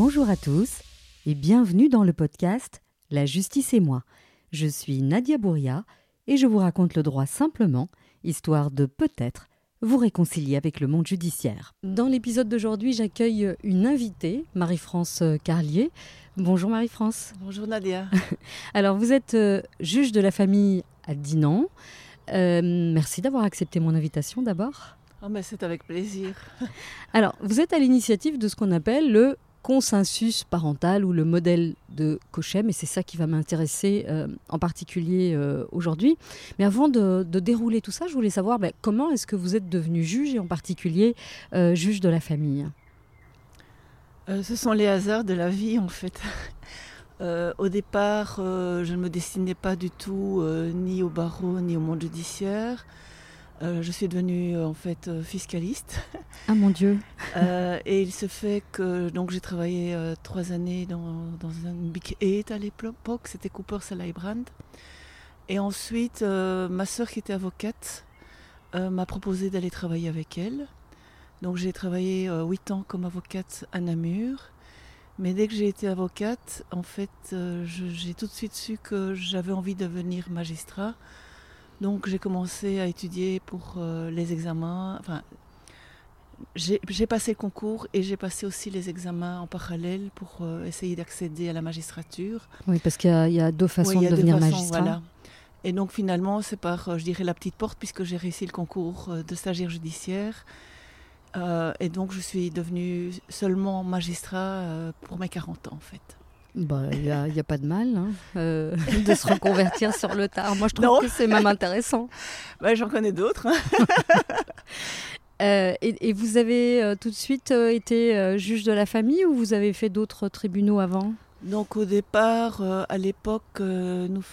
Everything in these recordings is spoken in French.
Bonjour à tous et bienvenue dans le podcast La justice et moi. Je suis Nadia Bouria et je vous raconte le droit simplement, histoire de peut-être vous réconcilier avec le monde judiciaire. Dans l'épisode d'aujourd'hui, j'accueille une invitée, Marie-France Carlier. Bonjour Marie-France. Bonjour Nadia. Alors vous êtes euh, juge de la famille à Dinan. Euh, merci d'avoir accepté mon invitation d'abord. Oh, mais c'est avec plaisir. Alors, vous êtes à l'initiative de ce qu'on appelle le consensus parental ou le modèle de Cochem, et c'est ça qui va m'intéresser euh, en particulier euh, aujourd'hui. Mais avant de, dérouler tout ça, je voulais savoir ben, comment est-ce que vous êtes devenu juge, et en particulier euh, juge de la famille? Ce sont les hasards de la vie, en fait. au départ, je ne me destinais pas du tout ni au barreau, ni au monde judiciaire. Euh, je suis devenue en fait euh, fiscaliste. Ah mon Dieu. euh, et il se fait que donc j'ai travaillé euh, trois années dans, dans un Big Eight à l'époque, c'était Cooper Brand. Et ensuite, euh, ma sœur qui était avocate euh, m'a proposé d'aller travailler avec elle. Donc j'ai travaillé huit ans comme avocate à Namur. Mais dès que j'ai été avocate, en fait, j'ai tout de suite su que j'avais envie de devenir magistrat. Donc j'ai commencé à étudier pour euh, les examens. Enfin, j'ai passé le concours et j'ai passé aussi les examens en parallèle pour euh, essayer d'accéder à la magistrature. Oui, parce qu'il y, y, a deux façons de devenir façons, magistrat. Voilà. Et donc finalement, c'est par, euh, je dirais, la petite porte, puisque j'ai réussi le concours de stagiaire judiciaire. Et donc je suis devenue seulement magistrat pour mes 40 ans, en fait. Il bah, n'y a, a, pas de mal hein, euh, de se reconvertir sur le tard. Moi, je trouve non. que c'est même intéressant. bah, J'en connais d'autres. euh, et, et, vous avez euh, tout de suite été juge de la famille ou vous avez fait d'autres tribunaux avant? Donc au départ, à l'époque, nous,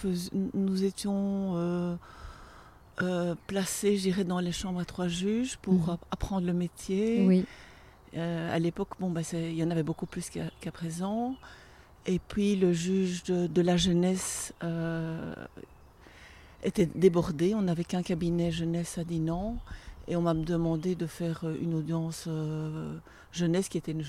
nous étions placés, j'irais, dans les chambres à trois juges pour mmh. apprendre le métier. Oui. À l'époque, bon, bah, il y en avait beaucoup plus qu'à qu présent. Et puis le juge de, de la jeunesse euh, était débordé. On n'avait qu'un cabinet jeunesse à Dinan. Et on m'a demandé de faire une audience euh, jeunesse qui était une,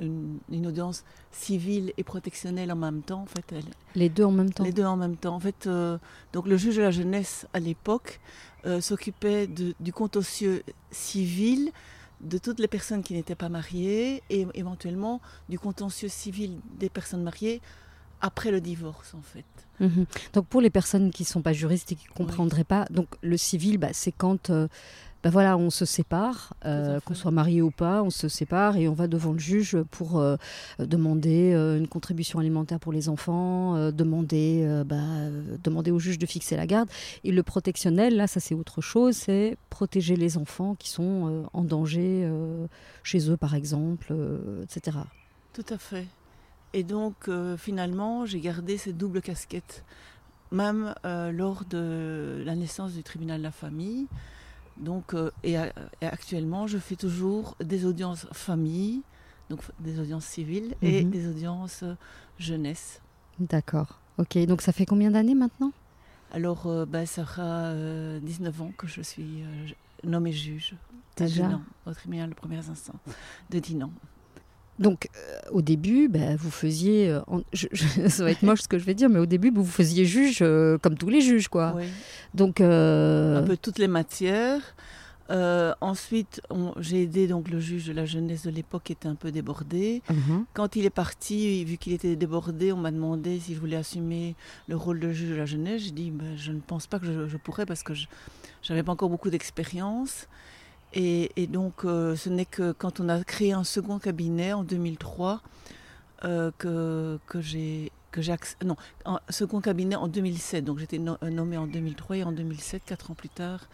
une, une, audience civile et protectionnelle en même temps. En fait, elle, les deux en même temps. Les deux en même temps. En fait, euh, donc le juge de la jeunesse à l'époque euh, s'occupait du contentieux civil de toutes les personnes qui n'étaient pas mariées et éventuellement du contentieux civil des personnes mariées après le divorce en fait. Mmh. Donc pour les personnes qui ne sont pas juristes et qui ne comprendraient oui. pas, donc le civil bah, c'est quand euh, bah, voilà, on se sépare, euh, qu'on soit marié ou pas, on se sépare et on va devant le juge pour euh, demander une contribution alimentaire pour les enfants, demander, bah, demander au juge de fixer la garde. Et le protectionnel, là, ça c'est autre chose, c'est protéger les enfants qui sont en danger chez eux, par exemple, etc. Tout à fait. Et donc, euh, finalement, j'ai gardé cette double casquette, même euh, lors de la naissance du tribunal de la famille. Donc, euh, et, et, actuellement, je fais toujours des audiences famille, donc des audiences civiles et des audiences jeunesse. D'accord. Ok. Donc, ça fait combien d'années maintenant? Alors, ben, ça fera 19 ans que je suis nommée juge Déjà? Au tribunal de premières instances de Dinan. Donc, euh, au début, bah, vous faisiez. Euh, en, je, je, ça va être moche ce que je vais dire, mais au début, vous faisiez juge euh, comme tous les juges, quoi. Oui. Donc. Un peu toutes les matières. ensuite, j'ai aidé donc le juge de la jeunesse de l'époque qui était un peu débordé. -huh. Quand il est parti, vu qu'il était débordé, on m'a demandé si je voulais assumer le rôle de juge de la jeunesse. J'ai dit, ben, je ne pense pas que je, je pourrais parce que je n'avais pas encore beaucoup d'expérience. Et, donc, euh, ce n'est que quand on a créé un second cabinet en 2003 euh, que, que j'ai que non un second cabinet en 2007 donc j'étais no nommée en 2003 et en 2007 quatre ans plus tard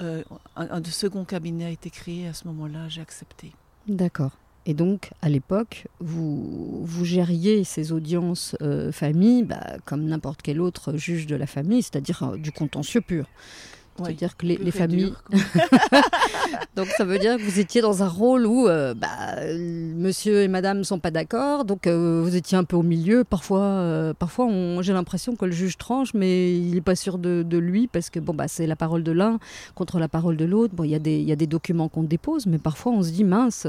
euh, un, second cabinet a été créé. À ce moment-là j'ai accepté. D'accord. Et donc à l'époque vous vous gériez ces audiences famille bah, comme n'importe quel autre juge de la famille c'est-à-dire du contentieux pur C'est-à-dire que les, familles. donc ça veut dire que vous étiez dans un rôle où euh, bah, monsieur et madame ne sont pas d'accord, donc euh, vous étiez un peu au milieu. Parfois, euh, parfois j'ai l'impression que le juge tranche, mais il n'est pas sûr de, lui parce que bon, bah, c'est la parole de l'un contre la parole de l'autre. Bon, il y, y, a des documents qu'on dépose, mais parfois on se dit mince,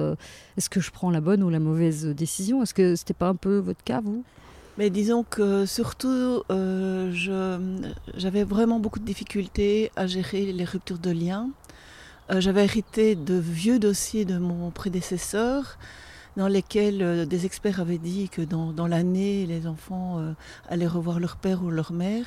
est-ce que je prends la bonne ou la mauvaise décision? Est-ce que c'était pas un peu votre cas, vous? Mais disons que surtout, euh, j'avais vraiment beaucoup de difficultés à gérer les ruptures de liens. Euh, j'avais hérité de vieux dossiers de mon prédécesseur dans lesquels euh, des experts avaient dit que dans, dans l'année, les enfants allaient revoir leur père ou leur mère.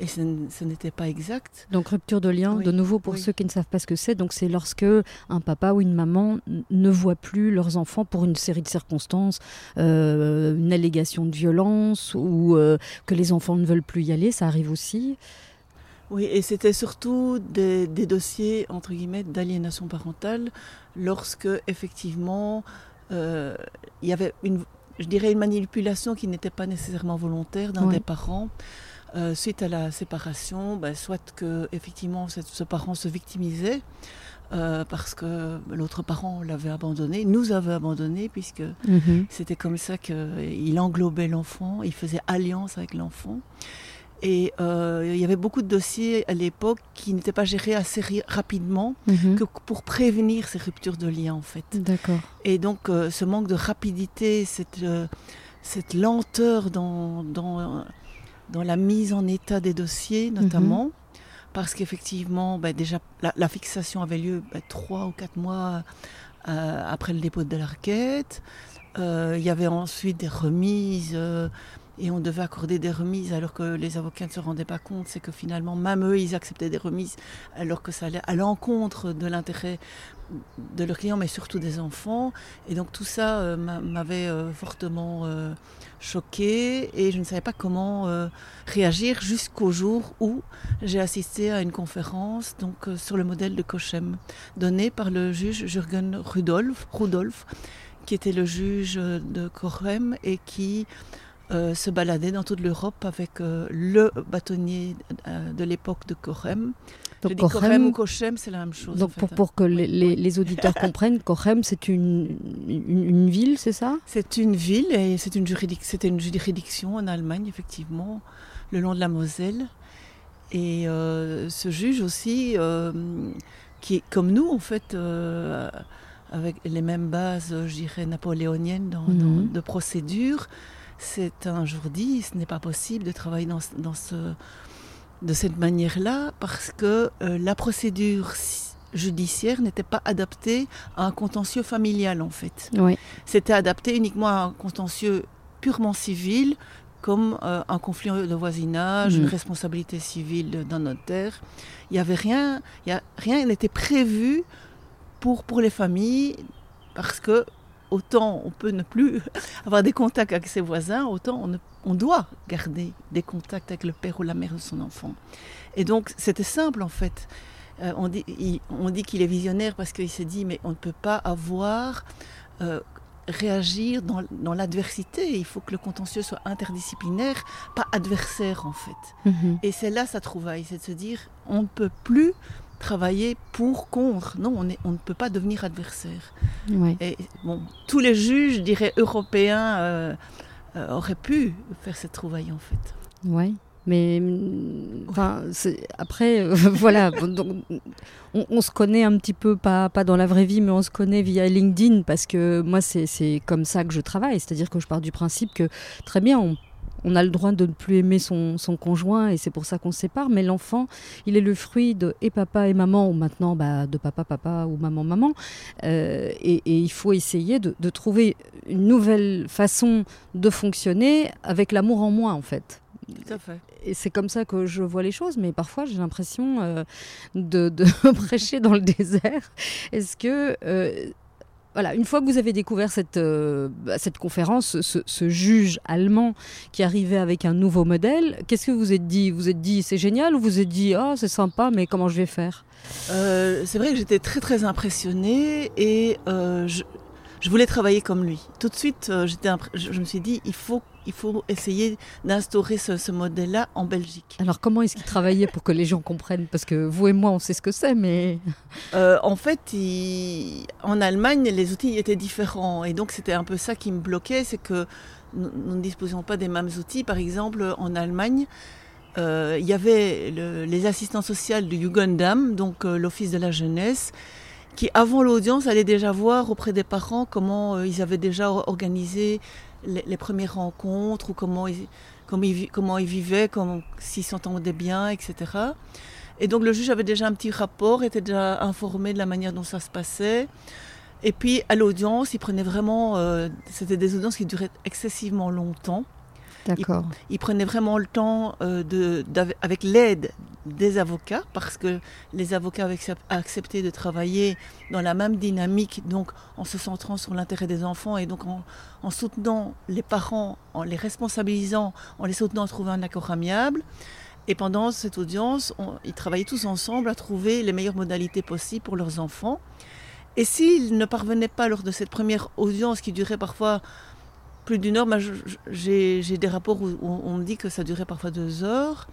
Et ce, n'était pas exact. Donc rupture de lien, de nouveau pour ceux qui ne savent pas ce que c'est, donc c'est lorsque un papa ou une maman ne voit plus leurs enfants pour une série de circonstances, euh, une allégation de violence ou euh, que les enfants ne veulent plus y aller, ça arrive aussi. Oui, et c'était surtout des, dossiers entre guillemets d'aliénation parentale lorsque effectivement euh, il y avait une, je dirais une manipulation qui n'était pas nécessairement volontaire d'un des parents. Euh, suite à la séparation, ben, soit que effectivement ce parent se victimisait euh, parce que l'autre parent l'avait abandonné, nous avait abandonné puisque mhm. c'était comme ça qu'il englobait l'enfant, il faisait alliance avec l'enfant. Et euh, il y avait beaucoup de dossiers à l'époque qui n'étaient pas gérés assez rapidement mhm. que pour prévenir ces ruptures de lien en fait. D'accord. Et donc ce manque de rapidité, cette, cette lenteur dans, dans dans la mise en état des dossiers notamment, mhm. parce qu'effectivement, ben, déjà, la, fixation avait lieu ben, trois ou quatre mois euh, après le dépôt de la requête. Euh, il y avait ensuite des remises euh, et on devait accorder des remises alors que les avocats ne se rendaient pas compte. C'est que finalement, même eux, ils acceptaient des remises alors que ça allait à l'encontre de l'intérêt de leurs clients, mais surtout des enfants. Et donc tout ça m'avait fortement choquée et je ne savais pas comment euh, réagir jusqu'au jour où j'ai assisté à une conférence donc euh, sur le modèle de Cochem donné par le juge Jürgen Rudolf, Rudolf qui était le juge de Cochem et qui euh, se baladait dans toute l'Europe avec le bâtonnier de l'époque de Cochem donc, Cochem ou Cochem, c'est la même chose. Donc, pour, pour, que les, auditeurs comprennent, Cochem, c'est une, une, ville, c'est ça? C'est une ville et c'est une, c'était une juridiction en Allemagne, effectivement, le long de la Moselle. Et euh, ce juge aussi, euh, qui est comme nous, en fait, euh, avec les mêmes bases, je dirais, napoléoniennes dans, mhm. de procédure, c'est un jour dit, ce n'est pas possible de travailler dans, dans ce de cette manière-là parce que euh, la procédure judiciaire n'était pas adaptée à un contentieux familial en fait. C'était adapté uniquement à un contentieux purement civil comme euh, un conflit de voisinage, une mm. responsabilité civile d'un notaire. Il y avait rien, y a, rien n'était prévu pour, pour les familles parce que autant on peut ne plus avoir des contacts avec ses voisins, autant on, doit garder des contacts avec le père ou la mère de son enfant. Et donc c'était simple en fait. Euh, on dit, qu'il est visionnaire parce qu'il s'est dit mais on ne peut pas avoir euh, réagir dans, l'adversité. Il faut que le contentieux soit interdisciplinaire, pas adversaire en fait. Mm-hmm. Et c'est là sa trouvaille, c'est de se dire on ne peut plus travailler pour, contre. Non, on, est, on ne peut pas devenir adversaire. Et bon, tous les juges, je dirais, européens euh, euh, auraient pu faire cette trouvaille en fait. Oui. Mais enfin, après, euh, voilà, on, se connaît un petit peu, pas, pas dans la vraie vie, mais on se connaît via LinkedIn parce que moi, c'est comme ça que je travaille. C'est-à-dire que je pars du principe que très bien, on on a le droit de ne plus aimer son, conjoint et c'est pour ça qu'on se sépare. Mais l'enfant, il est le fruit de et papa et maman, ou maintenant bah, de papa, papa ou maman, maman. Euh, et, il faut essayer de, trouver une nouvelle façon de fonctionner avec l'amour en moi, en fait. Tout à fait. Et c'est comme ça que je vois les choses, mais parfois j'ai l'impression euh, de, prêcher dans le désert. Est-ce que euh, voilà, une fois que vous avez découvert cette, euh, bah, conférence, ce, juge allemand qui arrivait avec un nouveau modèle, qu'est-ce que vous êtes dit? Vous êtes dit c'est génial ou vous êtes dit oh c'est sympa mais comment je vais faire? Euh, C'est vrai que j'étais très très impressionnée et euh, je voulais travailler comme lui. Tout de suite, euh, j'étais, je, me suis dit, il faut, il faut essayer d'instaurer ce, modèle-là en Belgique. Alors comment est-ce qu'il travaillait pour que les gens comprennent? Parce que vous et moi, on sait ce que c'est, mais... Euh, en fait, en Allemagne, les outils étaient différents. Et donc, c'était un peu ça qui me bloquait, c'est que nous, ne disposions pas des mêmes outils. Par exemple, en Allemagne, euh, il y avait les assistants sociaux du Jugendamt, donc l'Office de la jeunesse, qui, avant l'audience, allait déjà voir auprès des parents comment euh, ils avaient déjà organisé les, premières rencontres ou comment ils, comment ils, comment ils vivaient, s'ils s'entendaient bien, etc. Et donc le juge avait déjà un petit rapport, était déjà informé de la manière dont ça se passait. Et puis à l'audience, il prenait vraiment, euh, c'était des audiences qui duraient excessivement longtemps. D'accord. Il, prenait vraiment le temps euh, de, avec l'aide des avocats, parce que les avocats avaient accepté de travailler dans la même dynamique, donc en se centrant sur l'intérêt des enfants et donc en, soutenant les parents, en les responsabilisant, en les soutenant à trouver un accord amiable. Et pendant cette audience, ils travaillaient tous ensemble à trouver les meilleures modalités possibles pour leurs enfants. Et s'ils ne parvenaient pas lors de cette première audience qui durait parfois plus d'une heure, j'ai des rapports où on me dit que ça durait parfois deux heures.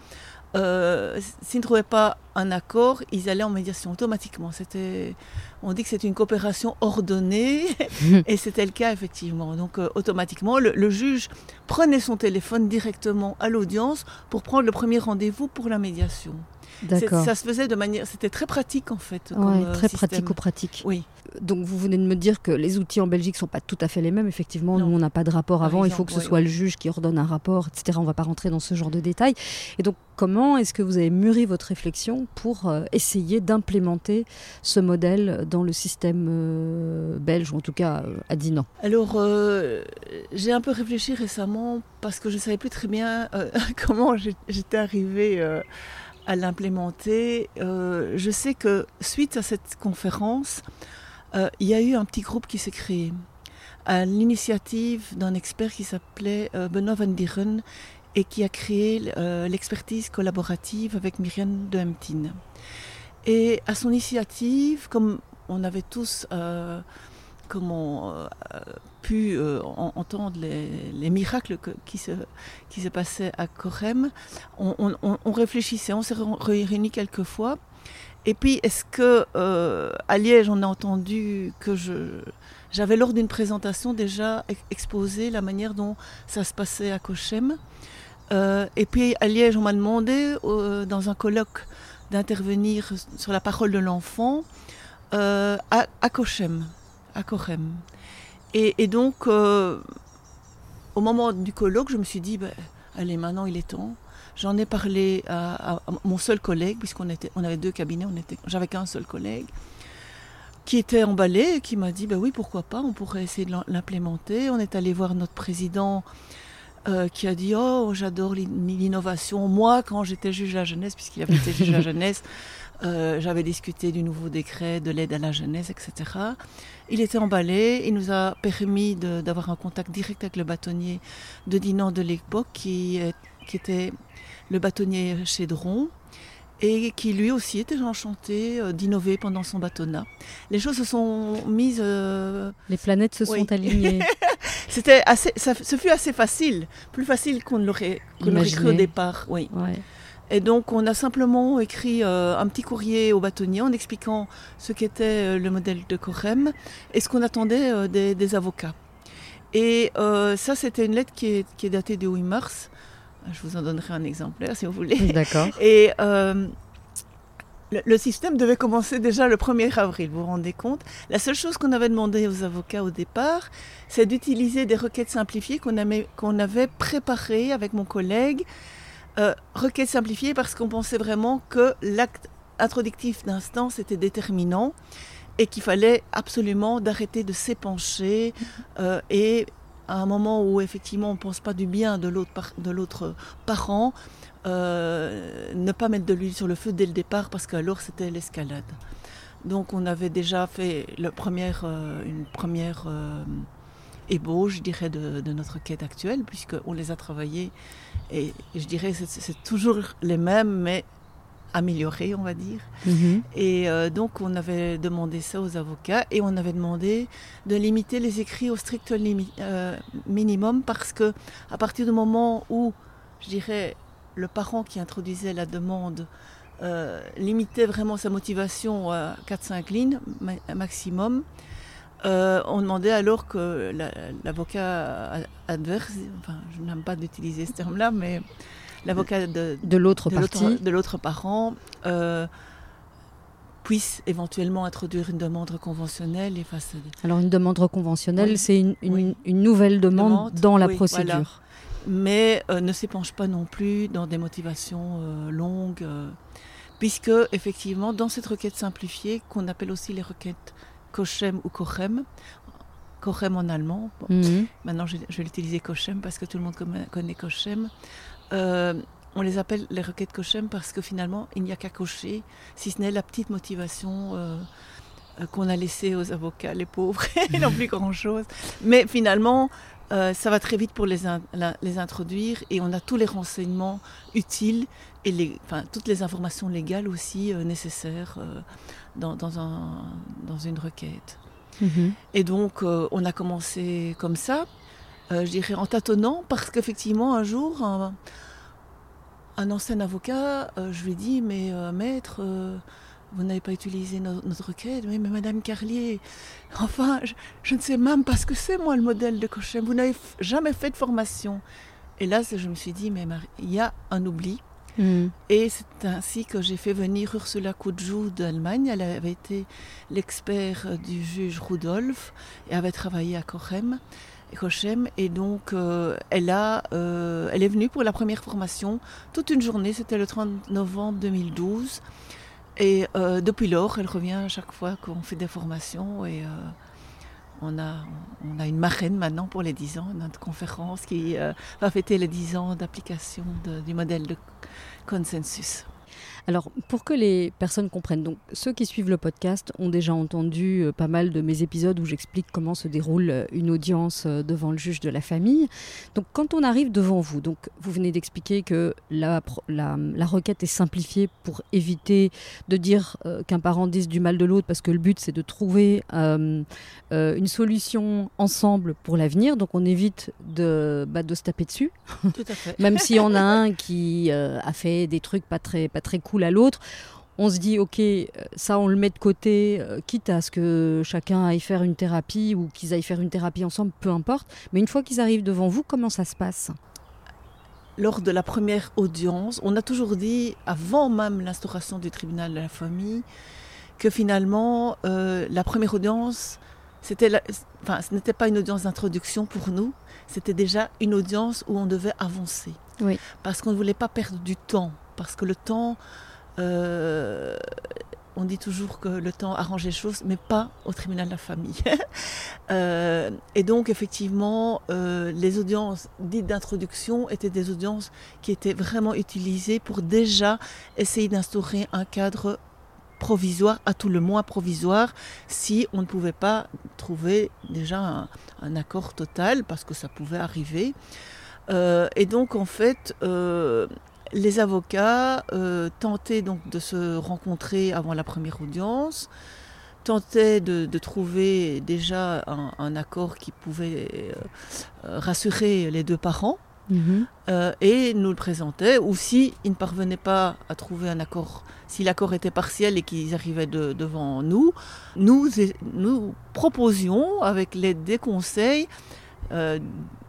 Euh, s'ils ne trouvaient pas un accord, ils allaient en médiation automatiquement. C'était, on dit que c'est une coopération ordonnée, et c'était le cas effectivement. Donc euh, automatiquement, le, juge prenait son téléphone directement à l'audience pour prendre le premier rendez-vous pour la médiation. Ça se faisait de manière, c'était très pratique en fait. Ouais, euh, très pratico-pratique. Oui. Donc vous venez de me dire que les outils en Belgique sont pas tout à fait les mêmes. Effectivement, nous on n'a pas de rapport avant. il faut que ce soit le juge qui ordonne un rapport, etc. On va pas rentrer dans ce genre de détails. Et donc comment est-ce que vous avez mûri votre réflexion pour euh, essayer d'implémenter ce modèle dans le système euh, belge ou en tout cas à Dinan Alors j'ai un peu réfléchi récemment parce que je savais plus très bien comment j'étais arrivée à l'implémenter. Euh, je sais que suite à cette conférence, euh, il y a eu un petit groupe qui s'est créé à l'initiative d'un expert qui s'appelait euh, Benoît Van Dieren et qui a créé l'expertise collaborative avec Myriam de Hemtine. Et à son initiative, comme on avait tous comment pu euh, entendre les, miracles qui, se, passaient à Corem, on, réfléchissait, on s'est réunis quelques fois. Et puis, est-ce que euh, à Liège, on a entendu que j'avais lors d'une présentation déjà exposé la manière dont ça se passait à Cochem. et puis à Liège, on m'a demandé dans un colloque d'intervenir sur la parole de l'enfant à, à Cochem à Corem. Et, donc, euh, au moment du colloque, je me suis dit, ben, allez, maintenant il est temps. J'en ai parlé à, mon seul collègue, puisqu'on était, on avait deux cabinets, on était, j'avais qu'un seul collègue, qui était emballé et qui m'a dit, ben oui, pourquoi pas, on pourrait essayer de l'implémenter. On est allé voir notre président euh, qui a dit, oh, j'adore l'innovation. Moi, quand j'étais juge à la jeunesse, puisqu'il avait été juge à la jeunesse, euh, j'avais discuté du nouveau décret de l'aide à la jeunesse, etc. Il était emballé, il nous a permis d'avoir un contact direct avec le bâtonnier de Dinan de l'époque, qui, qui était le bâtonnier chez Dron, et qui lui aussi était enchanté euh, d'innover pendant son bâtonnat. Les choses se sont mises... Euh, Les planètes se sont alignées. C'était assez, ça, ce fut assez facile, plus facile qu'on l'aurait cru au départ. Oui. Et donc on a simplement écrit euh, un petit courrier au bâtonnier en expliquant ce qu'était euh, le modèle de Corem et ce qu'on attendait euh, des, avocats. Et ça c'était une lettre qui est, datée du 8 mars. Je vous en donnerai un exemplaire si vous voulez. D'accord. Et le, système devait commencer déjà le 1er avril, vous vous rendez compte La seule chose qu'on avait demandé aux avocats au départ, c'est d'utiliser des requêtes simplifiées qu'on avait préparées avec mon collègue euh, requête simplifiée parce qu'on pensait vraiment que l'acte introductif d'instance était déterminant et qu'il fallait absolument d'arrêter de s'épancher euh, et à un moment où effectivement on ne pense pas du bien de l'autre parent, euh, ne pas mettre de l'huile sur le feu dès le départ parce qu'alors c'était l'escalade. Donc on avait déjà fait une première ébauche, je dirais, de, de notre quête actuelle, puisqu'on les a travaillés et je dirais c'est, c'est toujours les mêmes, mais améliorée, on va dire. Mhm. Et euh, donc, on avait demandé ça aux avocats et on avait demandé de limiter les écrits au strict limi- euh, minimum parce que à partir du moment où, je dirais, le parent qui introduisait la demande euh, limitait vraiment sa motivation à 4-5 lignes ma- maximum, euh, on demandait alors que la- l'avocat adverse, enfin, je n'aime pas d'utiliser ce terme-là, mais l'avocat de, De l'autre de l'autre- partie. de l'autre parent euh, puisse éventuellement introduire une demande conventionnelle et face à des- Alors une demande conventionnelle, Oui. c'est une, une- Oui. une nouvelle demande, Demande, dans la oui, procédure. voilà. mais euh, ne s'épanche pas non plus dans des motivations longues, puisque effectivement dans cette requête simplifiée qu'on appelle aussi les requêtes Kochem ou Kochem, Kochem en allemand, bon, Mhm. Maintenant, je, je vais l'utiliser Kochem parce que tout le monde connaît Kochem. Euh, on les appelle les requêtes Kochem parce que finalement, il n'y a qu'à cocher, si ce n'est la petite motivation euh, euh, qu'on a laissée aux avocats, les pauvres, ils n'ont plus grand-chose. Mais finalement, euh, ça va très vite pour les, in- les introduire et on a tous les renseignements utiles et les, enfin, toutes les informations légales aussi euh, nécessaires euh, dans, dans un- dans une requête. Mhm. Et donc, euh, on a commencé comme ça, je dirais en tâtonnant, parce qu'effectivement, un jour, un, un ancien avocat, je lui ai dit, mais maître, vous n'avez pas utilisé no- notre requête, mais, mais Madame Carlier, enfin, je, je ne sais même pas ce que c'est, moi, le modèle de Cochem, vous n'avez jamais fait de formation. Et là, je me suis dit, mais il y a un oubli. Mhm. Et c'est ainsi que j'ai fait venir Ursula Kudjou d'Allemagne. Elle avait été l'expert du juge Rudolf et avait travaillé à Cochem. et donc, euh, elle, a, euh, elle est venue pour la première formation toute une journée. C'était le 30 novembre 2012. Et euh, depuis lors, elle revient à chaque fois qu'on fait des formations. On, a, on a une marraine maintenant pour les 10 ans, notre conférence qui euh, va fêter les 10 ans d'application du modèle de consensus. Alors, pour que les personnes comprennent, donc ceux qui suivent le podcast ont déjà entendu euh, pas mal de mes épisodes où j'explique comment se déroule euh, une audience euh, devant le juge de la famille. Donc, quand on arrive devant vous, donc vous venez d'expliquer que la, la, la requête est simplifiée pour éviter de dire euh, qu'un parent dise du mal de l'autre, parce que le but c'est de trouver une solution ensemble pour l'avenir. Donc, on évite de, bah, de se taper dessus. Tout à fait. Même si on a un qui a fait des trucs pas très, pas très cool à l'autre, on se dit, ok, euh, ça on le met de côté, euh, quitte à ce que chacun aille faire une thérapie ou qu'ils aillent faire une thérapie ensemble, peu importe. Mais une fois qu'ils arrivent devant vous, comment ça se passe? Lors de la première audience, on a toujours dit, avant même l'instauration du tribunal de la famille, que finalement, euh, la première audience, c'était la- enfin, ce n'était pas une audience d'introduction pour nous, c'était déjà une audience où on devait avancer. Oui. Parce qu'on ne voulait pas perdre du temps. Parce que le temps, euh, on dit toujours que le temps arrange les choses, mais pas au tribunal de la famille. Euh, et donc, effectivement, euh, les audiences dites d'introduction étaient des audiences qui étaient vraiment utilisées pour déjà essayer d'instaurer un cadre provisoire, à tout le moins provisoire, si on ne pouvait pas trouver déjà un, accord total, parce que ça pouvait arriver. Et donc, en fait, les avocats euh, tentaient donc de se rencontrer avant la première audience, tentaient de, de trouver déjà un, un accord qui pouvait euh, euh, rassurer les deux parents. Euh, et nous le présentaient, ou si ils ne parvenaient pas à trouver un accord, si l'accord était partiel et qu'ils arrivaient de- devant nous, nous, nous proposions, avec l'aide des conseils, euh,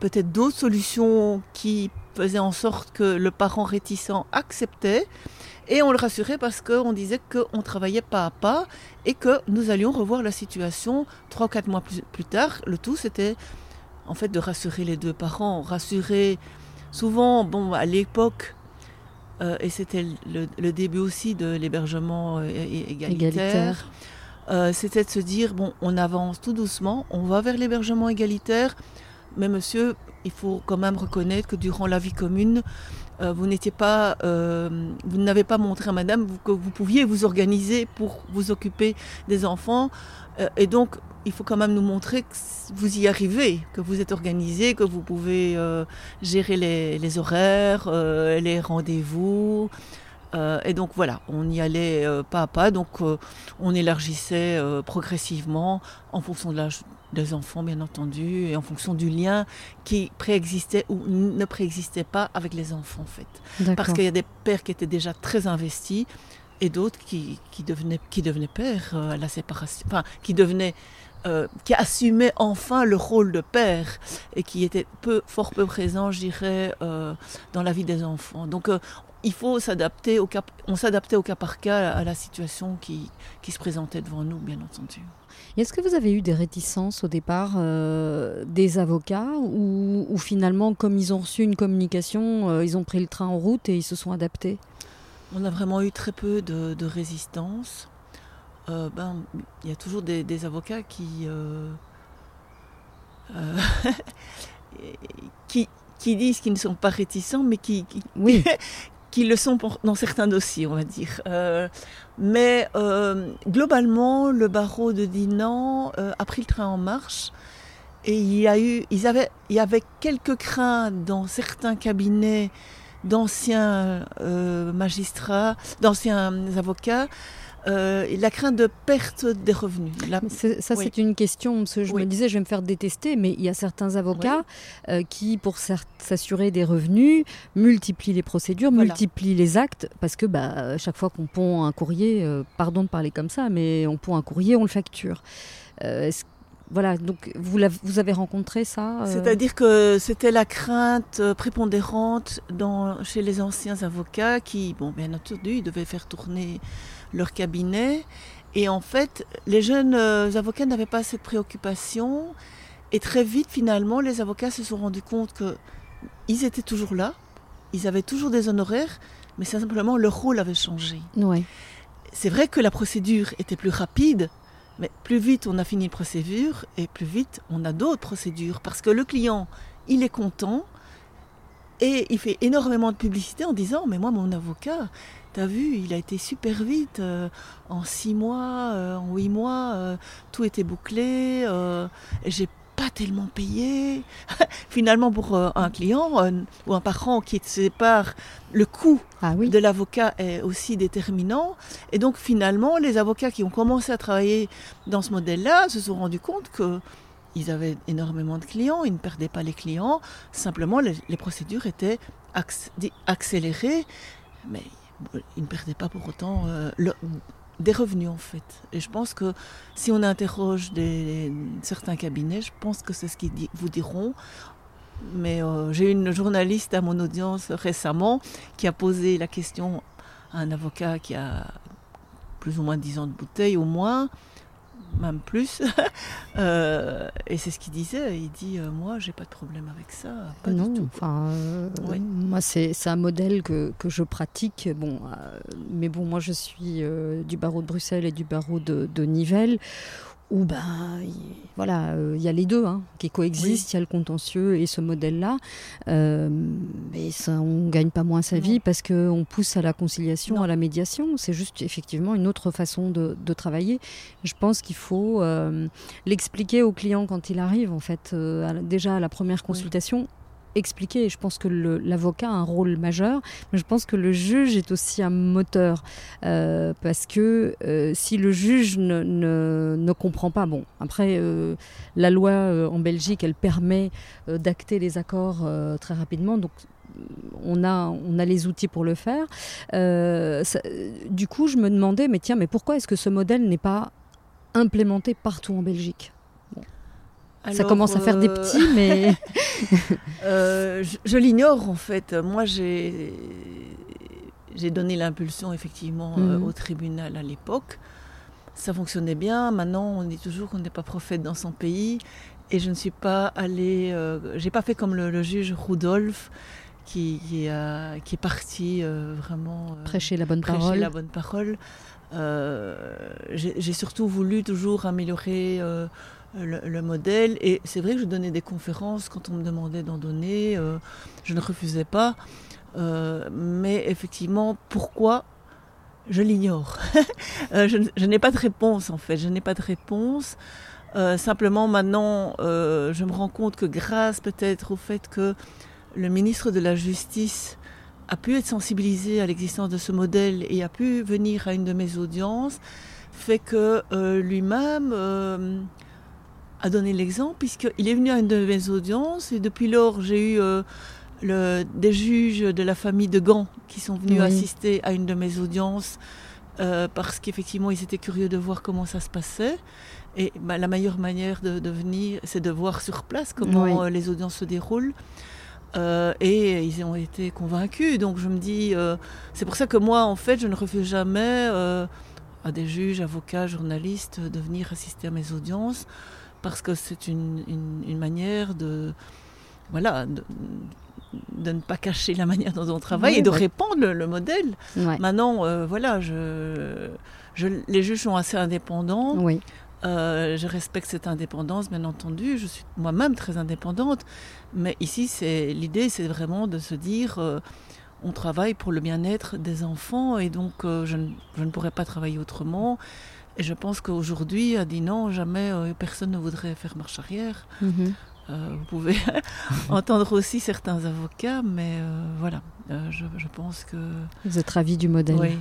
peut-être d'autres solutions qui faisaient en sorte que le parent réticent acceptait, et on le rassurait parce qu'on disait qu'on travaillait pas à pas et que nous allions revoir la situation trois ou quatre mois plus, plus tard. Le tout, c'était en fait de rassurer les deux parents, rassurer souvent, bon, à l'époque, euh, et c'était le, le début aussi de l'hébergement euh, égalitaire, Égalitaire. euh, c'était de se dire, bon, on avance tout doucement, on va vers l'hébergement égalitaire, mais monsieur, il faut quand même reconnaître que durant la vie commune, euh, vous n'étiez pas, euh, n'avez pas montré à madame que vous pouviez vous organiser pour vous occuper des enfants. Euh, et donc, il faut quand même nous montrer que vous y arrivez, que vous êtes organisé, que vous pouvez gérer les, les horaires, les rendez-vous. Et donc voilà, on y allait pas à pas, donc on élargissait progressivement en fonction de l'âge des enfants, bien entendu, et en fonction du lien qui préexistait ou ne préexistait pas avec les enfants, en fait. Parce qu'il y a des pères qui étaient déjà très investis et d'autres qui, qui, devenaient, qui devenaient pères à la séparation, enfin, qui devenaient euh, qui assumait enfin le rôle de père et qui était peu, fort peu présent, je dirais, euh, dans la vie des enfants. Donc euh, il faut s'adapter au cas, on s'adaptait au cas par cas à la situation qui, qui se présentait devant nous, bien entendu. Est-ce que vous avez eu des réticences au départ des avocats ou, ou, finalement, comme ils ont reçu une communication, ils ont pris le train en route et ils se sont adaptés? On a vraiment eu très peu de, de résistance. Euh, ben, il y a toujours des, avocats qui, euh, euh, qui, qui, disent qu'ils ne sont pas réticents, mais qui, qui, oui. qui le sont dans certains dossiers, on va dire. mais globalement, le barreau de Dinan a pris le train en marche. Et il y, a eu, ils avaient, il y avait quelques craintes dans certains cabinets d'anciens magistrats, d'anciens avocats, euh, la crainte de perte des revenus. Ça, c'est une question, parce que je me disais, je vais me faire détester, mais il y a certains avocats euh, qui, pour s'assurer des revenus, multiplient les procédures, multiplient les actes, parce que bah, chaque fois qu'on pond un courrier, euh, pardon de parler comme ça, mais on pond un courrier, on le facture. voilà, donc vous, vous, avez rencontré ça C'est-à-dire que c'était la crainte prépondérante dans, chez les anciens avocats qui, bon, bien entendu, devaient faire tourner leur cabinet. Et en fait, les jeunes euh, avocats n'avaient pas cette préoccupation. Et très vite, finalement, les avocats se sont rendus compte qu'ils étaient toujours là, ils avaient toujours des honoraires, mais simplement leur rôle avait changé. Ouais. C'est vrai que la procédure était plus rapide, mais plus vite on a fini une procédure et plus vite on a d'autres procédures parce que le client, il est content et il fait énormément de publicité en disant mais moi mon avocat T'as vu, il a été super vite. Euh, en six mois, euh, en huit mois, euh, tout était bouclé. j'ai pas tellement payé. Finalement, pour un client ou un parent qui se sépare, le coût ah de l'avocat est aussi déterminant. Et donc, finalement, les avocats qui ont commencé à travailler dans ce modèle-là se sont rendus compte que ils avaient énormément de clients, ils ne perdaient pas les clients, simplement les, les procédures étaient accélérées, mais ils ne perdaient pas pour autant euh, des revenus en fait. Et je pense que si on interroge des, certains cabinets, je pense que c'est ce qu'ils vous diront. Mais euh, j'ai une journaliste à mon audience récemment qui a posé la question à un avocat qui a plus ou moins 10 ans de bouteille au moins, même plus. Euh, et c'est ce qu'il disait. Il dit euh, Moi, j'ai pas de problème avec ça. Pas non, du tout. enfin, euh, moi, c'est un modèle que, que, je pratique. Bon, mais bon, moi, je suis du barreau de Bruxelles et du barreau de, de Nivelles où ben voilà euh, il y a les deux hein, qui coexistent il y a le contentieux et ce modèle là euh, mais ça on gagne pas moins sa vie parce que on pousse à la conciliation à la médiation. C'est juste effectivement une autre façon de, travailler. Je pense qu'il faut euh, l'expliquer au client quand il arrive en fait déjà à la première consultation expliquer. Je pense que l'avocat a un rôle majeur, mais je pense que le juge est aussi un moteur. Euh, parce que euh, si le juge ne, comprend pas, bon, après, euh, la loi en Belgique, elle permet d'acter les accords très rapidement. Donc, on a, on a les outils pour le faire. du coup, je me demandais, mais tiens, mais pourquoi est-ce que ce modèle n'est pas implémenté partout en Belgique? Ça commence à faire des petits, euh, mais... Euh, je, l'ignore en fait. Moi, j'ai donné l'impulsion effectivement euh, mhm. au tribunal à l'époque. Ça fonctionnait bien. Maintenant, on dit toujours qu'on n'est pas prophète dans son pays. Et je ne suis pas allée... j'ai pas fait comme le, juge Rudolph qui, qui, est parti vraiment... prêcher la bonne prêcher parole. la bonne parole. j'ai surtout voulu toujours améliorer le, modèle. Et c'est vrai que je donnais des conférences quand on me demandait d'en donner. Euh, je ne refusais pas. Euh, mais effectivement, pourquoi Je l'ignore. Euh, je, n'ai pas de réponse en fait. Je n'ai pas de réponse. simplement maintenant, je me rends compte que grâce peut-être au fait que le ministre de la Justice a pu être sensibilisé à l'existence de ce modèle et a pu venir à une de mes audiences, fait que lui-même a donné l'exemple, puisqu'il est venu à une de mes audiences, et depuis lors, j'ai eu euh, le, des juges de la famille de Gand qui sont venus Oui. assister à une de mes audiences, euh, parce qu'effectivement, ils étaient curieux de voir comment ça se passait. Et bah, la meilleure manière de, de venir, c'est de voir sur place comment Oui. euh, les audiences se déroulent. Euh, et ils ont été convaincus. Donc je me dis, euh, c'est pour ça que moi, en fait, je ne refuse jamais euh, à des juges, avocats, journalistes de venir assister à mes audiences parce que c'est une, une- une manière de, voilà, de, de ne pas cacher la manière dont on travaille Oui, et de répandre le, le modèle. Ouais. Maintenant, euh, voilà, je, je- les juges sont assez indépendants. Oui. Euh, je respecte cette indépendance, bien entendu. Je suis moi-même très indépendante. Mais ici, c'est l'idée, c'est vraiment de se dire, euh, on travaille pour le bien-être des enfants et donc je, ne, je ne pourrais pas travailler autrement. Et je pense qu'aujourd'hui, à Dinan, jamais euh, personne ne voudrait faire marche arrière. Mhm. Euh, vous pouvez entendre aussi certains avocats, mais euh, voilà, je, je pense que... Vous êtes ravi du modèle. Oui.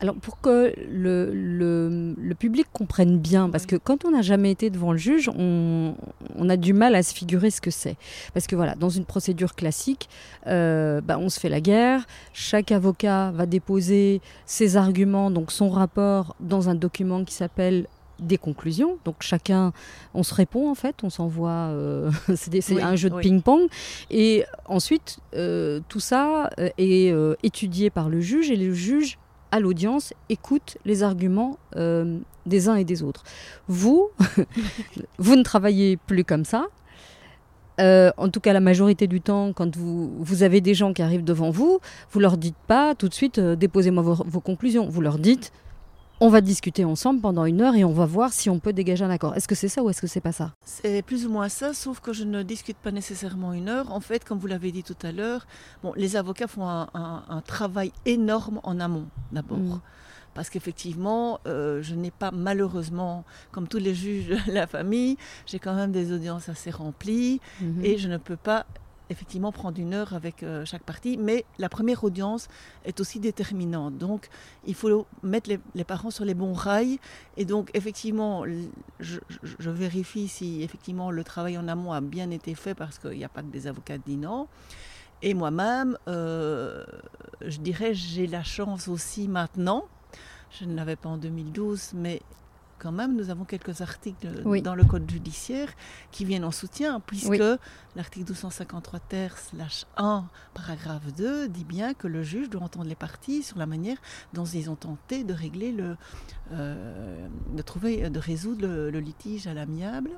Alors pour que le, le- le public comprenne bien, parce que quand on n'a jamais été devant le juge, on, on a du mal à se figurer ce que c'est. Parce que voilà, dans une procédure classique, euh, bah, on se fait la guerre, chaque avocat va déposer ses arguments, donc son rapport, dans un document qui s'appelle des conclusions. Donc chacun, on se répond en fait, on s'envoie, euh, c'est Oui, un jeu de oui. ping-pong. Et ensuite, euh, tout ça euh, est euh, étudié par le juge et le juge à l'audience écoute les arguments euh, des uns et des autres. Vous, vous ne travaillez plus comme ça. Euh, en tout cas, la majorité du temps, quand vous, vous avez des gens qui arrivent devant vous, vous leur dites pas tout de suite euh, déposez-moi vos, vos conclusions. Vous leur dites on va discuter ensemble pendant une heure et on va voir si on peut dégager un accord. Est-ce que c'est ça ou est-ce que c'est pas ça? C'est plus ou moins ça, sauf que je ne discute pas nécessairement une heure. En fait, comme vous l'avez dit tout à l'heure, bon, les avocats font un, un- un travail énorme en amont, d'abord. Mm. Parce qu'effectivement, euh, je n'ai pas malheureusement, comme tous les juges de la famille, j'ai quand même des audiences assez remplies Mhm. et je ne peux pas effectivement prendre une heure avec euh, chaque partie, mais la première audience est aussi déterminante. Donc, il faut mettre les, parents sur les bons rails. Et donc, effectivement, je vérifie si effectivement le travail en amont a bien été fait parce qu'il n'y a pas que des avocats dînants. Et moi-même, euh, je dirais, j'ai la chance aussi maintenant. Je ne l'avais pas en 2012, mais quand même, nous avons quelques articles Oui. dans le code judiciaire qui viennent en soutien, puisque Oui. l'article 253 ter slash 1, paragraphe 2, dit bien que le juge doit entendre les parties sur la manière dont ils ont tenté de régler le, euh, de trouver, de résoudre le, le litige à l'amiable.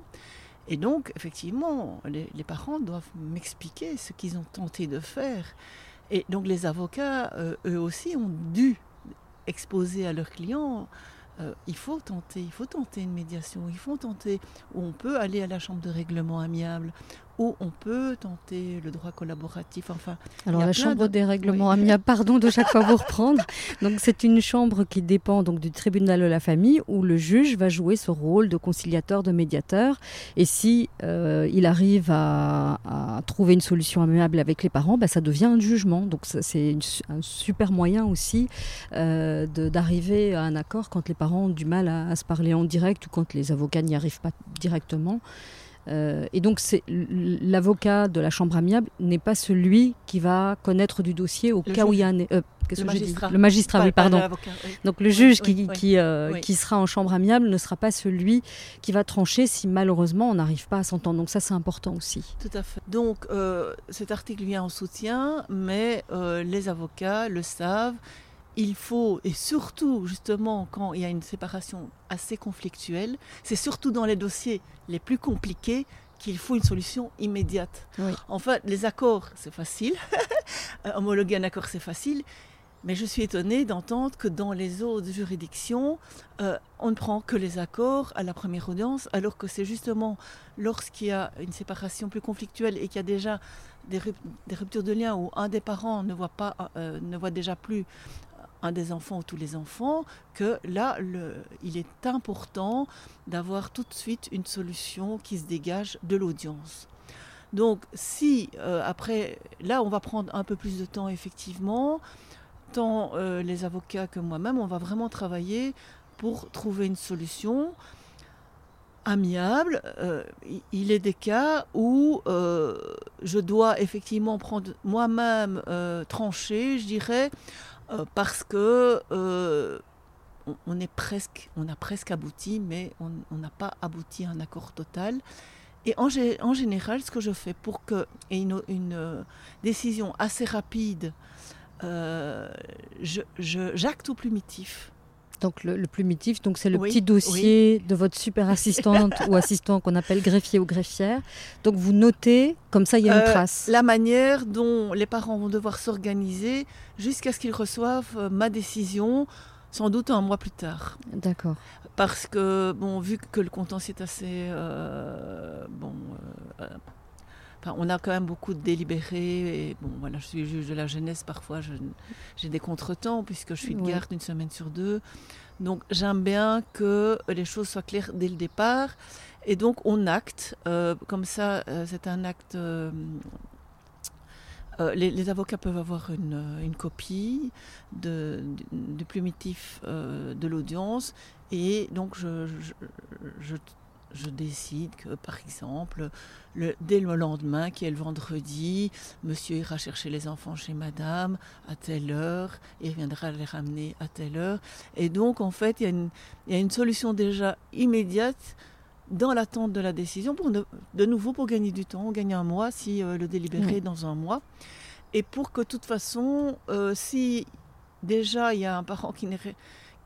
Et donc, effectivement, les, les parents doivent m'expliquer ce qu'ils ont tenté de faire. Et donc, les avocats, euh, eux aussi, ont dû exposer à leurs clients euh, il faut tenter, il faut tenter une médiation, il faut tenter, où on peut aller à la chambre de règlement amiable, où on peut tenter le droit collaboratif, enfin, Alors la chambre de- des règlements oui. pardon de chaque fois vous reprendre. Donc c'est une chambre qui dépend donc du tribunal de la famille où le juge va jouer ce rôle de conciliateur, de médiateur. Et si euh, il arrive à, à trouver une solution amiable avec les parents, bah, ça devient un jugement. Donc c'est un super moyen aussi euh, d'arriver à un accord quand les parents ont du mal à, à se parler en direct ou quand les avocats n'y arrivent pas directement. Euh, et donc, l'avocat de la chambre amiable n'est pas celui qui va connaître du dossier au Le cas où il y a un. euh, Le magistrat. Le magistrat, pas- oui, pas pardon. oui. Donc, le juge oui, qui, qui, euh, qui sera en chambre amiable ne sera pas celui qui va trancher si malheureusement on n'arrive pas à s'entendre. Donc, ça, c'est important aussi. Tout à fait. Donc, cet article vient en soutien, mais les avocats le savent. Il faut, et surtout justement quand il y a une séparation assez conflictuelle, c'est surtout dans les dossiers les plus compliqués qu'il faut une solution immédiate. Oui. Enfin, les accords, c'est facile. Homologuer un accord, c'est facile. Mais je suis étonnée d'entendre que dans les autres juridictions, euh, on ne prend que les accords à la première audience, alors que c'est justement lorsqu'il y a une séparation plus conflictuelle et qu'il y a déjà des ruptures de lien où un des parents ne voit, pas, euh, ne voit déjà plus un des enfants ou tous les enfants, que là, il est important d'avoir tout de suite une solution qui se dégage de l'audience. Donc si après, là on va prendre un peu plus de temps effectivement, tant les avocats que moi-même, on va vraiment travailler pour trouver une solution amiable. Euh, il est des cas où euh, je dois effectivement prendre moi-même euh, trancher, je dirais, parce que presque, on a presque abouti, mais on n'a pas abouti à un accord total. Et en, général, ce que je fais pour que une, une décision assez rapide, j'acte je, au plumitif. Donc le, plumitif, donc c'est le petit dossier de votre super assistante ou assistant qu'on appelle greffier ou greffière. Donc vous notez, comme ça il y a une euh, trace. La manière dont les parents vont devoir s'organiser jusqu'à ce qu'ils reçoivent euh, ma décision, sans doute un mois plus tard. D'accord. Parce que bon, vu que le contentieux est assez euh, bon. Enfin, on a quand même beaucoup de délibérés et bon voilà je suis juge de la jeunesse parfois j'ai des contretemps puisque je suis de garde une semaine sur deux. Donc j'aime bien que les choses soient claires dès le départ et donc on acte euh, comme ça euh, c'est un acte euh, les, avocats peuvent avoir une, copie de, du plumitif de l'audience et donc je, je je décide que, par exemple, le, dès le lendemain, qui est le vendredi, monsieur ira chercher les enfants chez madame à telle heure et viendra les ramener à telle heure. Et donc, en fait, il y, a une solution déjà immédiate dans l'attente de la décision, pour de nouveau pour gagner du temps, gagner un mois si euh, le délibéré est dans un mois. Et pour que, de toute façon, euh, si déjà il y a un parent qui n'est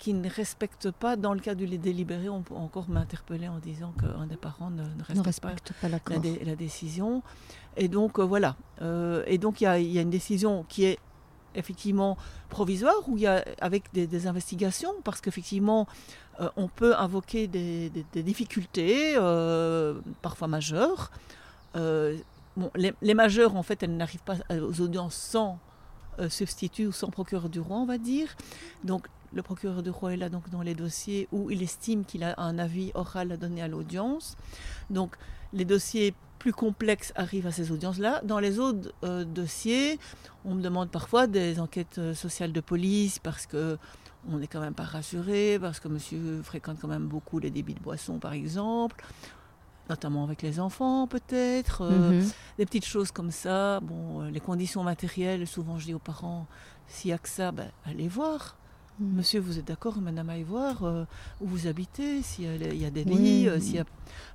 qui ne respectent pas, dans le cas du délibéré, on peut encore m'interpeller en disant qu'un des parents ne, respecte, pas, la, décision. Et donc euh, voilà. Euh, et donc il y, a une décision qui est effectivement provisoire, où il y a avec des, investigations, parce qu'effectivement, euh, on peut invoquer des, difficultés, parfois majeures. Bon, les, les, majeures, en fait, elles n'arrivent pas aux audiences sans substitut ou sans procureur du roi, on va dire. Donc le procureur de roi est là donc dans les dossiers où il estime qu'il a un avis oral à donner à l'audience. Donc les dossiers plus complexes arrivent à ces audiences-là. Dans les autres euh, dossiers, on me demande parfois des enquêtes euh, sociales de police parce que on n'est quand même pas rassuré, parce que monsieur fréquente quand même beaucoup les débits de boissons par exemple, notamment avec les enfants peut-être, euh, mhm. des petites choses comme ça. Bon, les conditions matérielles, souvent je dis aux parents, s'il n'y a que ça, ben, allez voir. Monsieur, vous êtes d'accord, Madame à voir euh, où vous habitez, s'il y, a des lits, euh, s'il y a...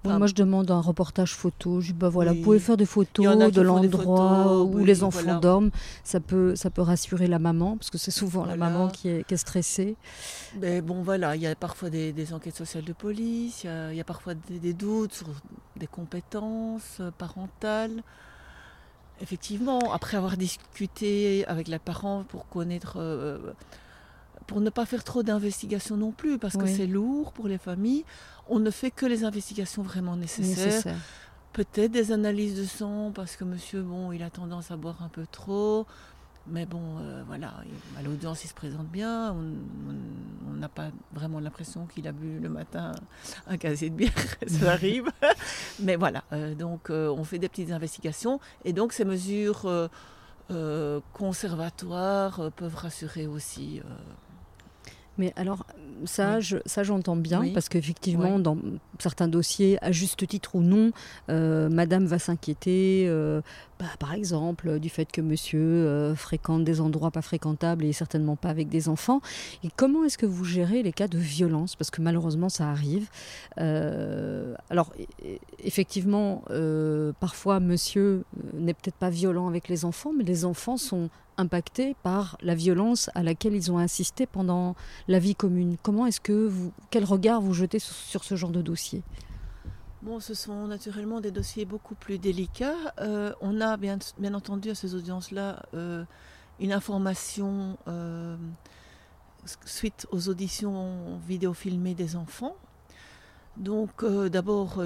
moi, je demande un reportage photo. Je dis, bah voilà, vous pouvez faire des photos de l'endroit où les enfants dorment. Ça peut, ça peut rassurer la maman, parce que c'est souvent la maman qui est, stressée. Mais bon, voilà, il y a parfois des, enquêtes sociales de police, il y a, parfois des, doutes sur des compétences euh, parentales. Effectivement, après avoir discuté avec les parents pour connaître pour ne pas faire trop d'investigations non plus, parce que c'est lourd pour les familles. On ne fait que les investigations vraiment nécessaires. Peut-être des analyses de sang, parce que monsieur, bon, il a tendance à boire un peu trop. Mais bon, euh, voilà, à l'audience, il se présente bien. On n'a pas vraiment l'impression qu'il a bu le matin un casier de bière, ça arrive. Mais voilà, euh, donc euh, on fait des petites investigations. Et donc ces mesures conservatoires peuvent rassurer aussi. Mais alors, ça, ça j'entends bien, parce qu'effectivement, dans certains dossiers, à juste titre ou non, euh, madame va s'inquiéter, euh, bah, par exemple, du fait que monsieur euh, fréquente des endroits pas fréquentables et certainement pas avec des enfants. Et comment est-ce que vous gérez les cas de violence? Parce que malheureusement, ça arrive. alors, e, e, effectivement, parfois, monsieur n'est peut-être pas violent avec les enfants, mais les enfants sont impactés par la violence à laquelle ils ont assisté pendant la vie commune. Comment est-ce que vous, quel regard vous jetez sur, ce genre de dossier? Bon, ce sont naturellement des dossiers beaucoup plus délicats. Euh, on a bien, entendu à ces audiences-là euh, une information euh, suite aux auditions vidéo filmées des enfants. Donc d'abord,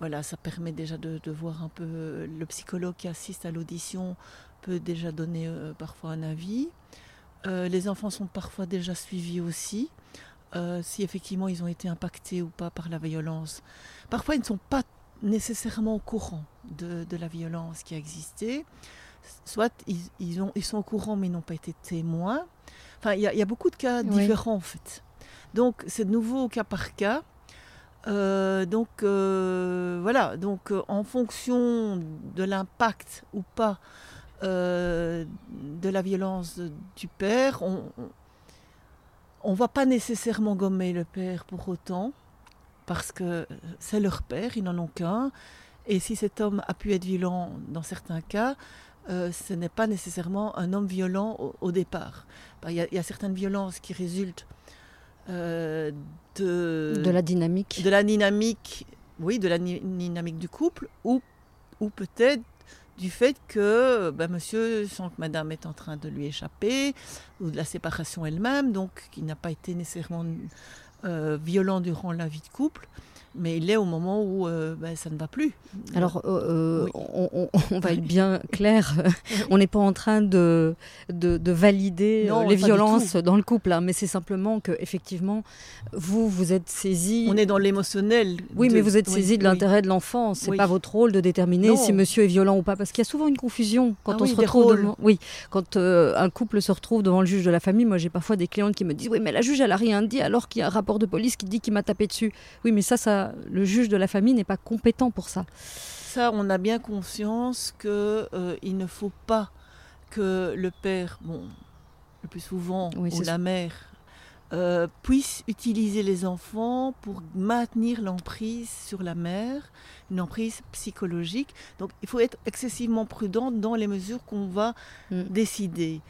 voilà, ça permet déjà de, voir un peu le psychologue qui assiste à l'audition peut déjà donner parfois un avis. Les enfants sont parfois déjà suivis aussi, euh, si effectivement ils ont été impactés ou pas par la violence. Parfois ils ne sont pas nécessairement au courant de, la violence qui a existé. Soit ils, ont, ils sont au courant mais n'ont pas été témoins. Enfin, il y, a beaucoup de cas différents en fait. Donc c'est de nouveau au cas par cas. Euh, donc euh, voilà, donc euh, en fonction de l'impact ou pas de la violence du père, on ne va pas nécessairement gommer le père pour autant, parce que c'est leur père, ils n'en ont qu'un. Et si cet homme a pu être violent dans certains cas, ce n'est pas nécessairement un homme violent au, départ. Il y, y, a certaines violences qui résultent euh, de, de la dynamique. De la dynamique, oui, de la dynamique du couple, ou, ou peut-être du fait que ben, monsieur sent que madame est en train de lui échapper, ou de la séparation elle-même, donc qui n'a pas été nécessairement euh, violent durant la vie de couple mais il est au moment où euh, ben, ça ne va plus. Alors, euh, on, va être bien clair, on n'est pas en train de, de, valider les violences dans le couple, hein, mais c'est simplement que effectivement, vous, vous êtes saisi. On est dans l'émotionnel. Oui, mais vous êtes saisi de l'intérêt de l'enfant. C'est n'est pas votre rôle de déterminer si monsieur est violent ou pas, parce qu'il y a souvent une confusion quand ah on se retrouve. Devant... Oui, quand un couple se retrouve devant le juge de la famille, moi j'ai parfois des clientes qui me disent oui, mais la juge elle a rien dit alors qu'il y a un rapport de police qui dit qu'il m'a tapé dessus. Oui, mais ça, ça le juge de la famille n'est pas compétent pour ça. Ça, on a bien conscience qu'il euh, ne faut pas que le père, bon, le plus souvent, ou la mère, euh, puisse utiliser les enfants pour maintenir l'emprise sur la mère, une emprise psychologique. Donc il faut être excessivement prudent dans les mesures qu'on va mm. décider.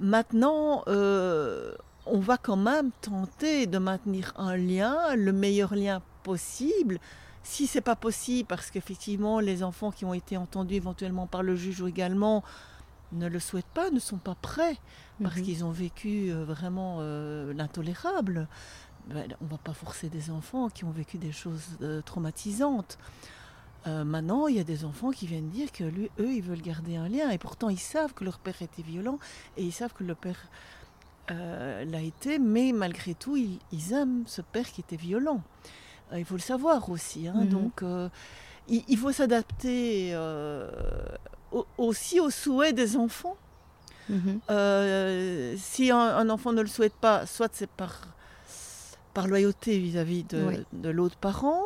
Maintenant, euh, on va quand même tenter de maintenir un lien, le meilleur lien possible. Si c'est pas possible, parce qu'effectivement les enfants qui ont été entendus éventuellement par le juge ou également ne le souhaitent pas, ne sont pas prêts, parce mhm. qu'ils ont vécu euh, vraiment euh, l'intolérable. Ben, on ne va pas forcer des enfants qui ont vécu des choses euh, traumatisantes. maintenant, il y a des enfants qui viennent dire que lui, eux, ils veulent garder un lien, et pourtant ils savent que leur père était violent, et ils savent que le père l'a été, mais malgré tout, ils aiment ce père qui était violent. Euh, il faut le savoir aussi. Hein. Mhm. Donc, euh, il, faut s'adapter euh, aussi aux souhaits des enfants. Mhm. si un, enfant ne le souhaite pas, soit c'est par, par loyauté vis-à-vis de, l'autre parent,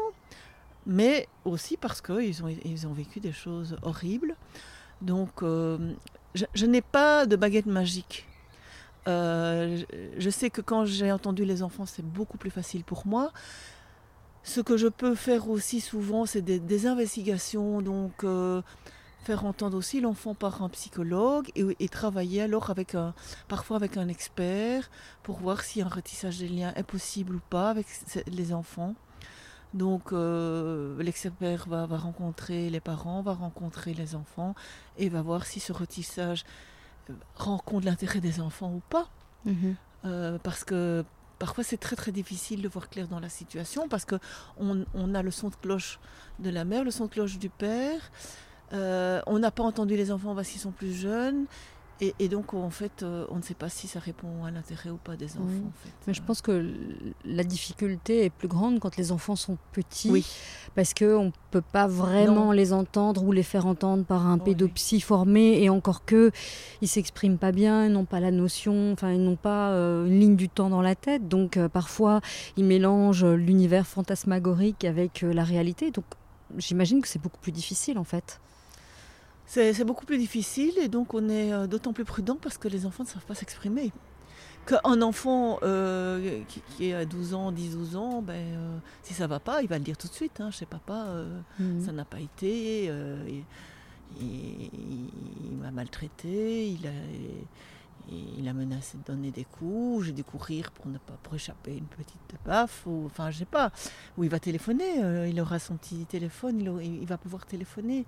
mais aussi parce qu'ils ont, ils ont vécu des choses horribles. Donc, je, n'ai pas de baguette magique. Je, sais que quand j'ai entendu les enfants, c'est beaucoup plus facile pour moi. Ce que je peux faire aussi souvent, c'est des, investigations, donc euh, faire entendre aussi l'enfant par un psychologue et, travailler alors avec un, parfois avec un expert pour voir si un ratissage des liens est possible ou pas avec les enfants. Donc euh, l'expert va, rencontrer les parents, va rencontrer les enfants et va voir si ce ratissage euh, rencontre l'intérêt des enfants ou pas. Mhm. parce que parfois c'est très très difficile de voir clair dans la situation parce que on, a le son de cloche de la mère, le son de cloche du père. Euh, on n'a pas entendu les enfants parce qu'ils sont plus jeunes. Et, donc, en fait, euh, on ne sait pas si ça répond à l'intérêt ou pas des enfants. Mais je pense que la difficulté est plus grande quand les enfants sont petits, oui. parce qu'on ne peut pas vraiment les entendre ou les faire entendre par un pédopsie formé, et encore que ils s'expriment pas bien, ils n'ont pas la notion, enfin, ils n'ont pas euh, une ligne du temps dans la tête. Donc, euh, parfois, ils mélangent l'univers fantasmagorique avec la réalité. Donc, j'imagine que c'est beaucoup plus difficile, en fait. C'est beaucoup plus difficile et donc on est euh, d'autant plus prudent parce que les enfants ne savent pas s'exprimer. Qu'un enfant euh, qui, est à 12 ans, 10-12 ans, ben, euh, si ça va pas, il va le dire tout de suite. Hein, chez papa, mhm. ça n'a pas été, il, m'a maltraité, il a, il a menacé de donner des coups, j'ai dû courir pour ne pas pour échapper une petite baffe, ou enfin je sais pas, ou il va téléphoner, il aura son petit téléphone, il va pouvoir téléphoner.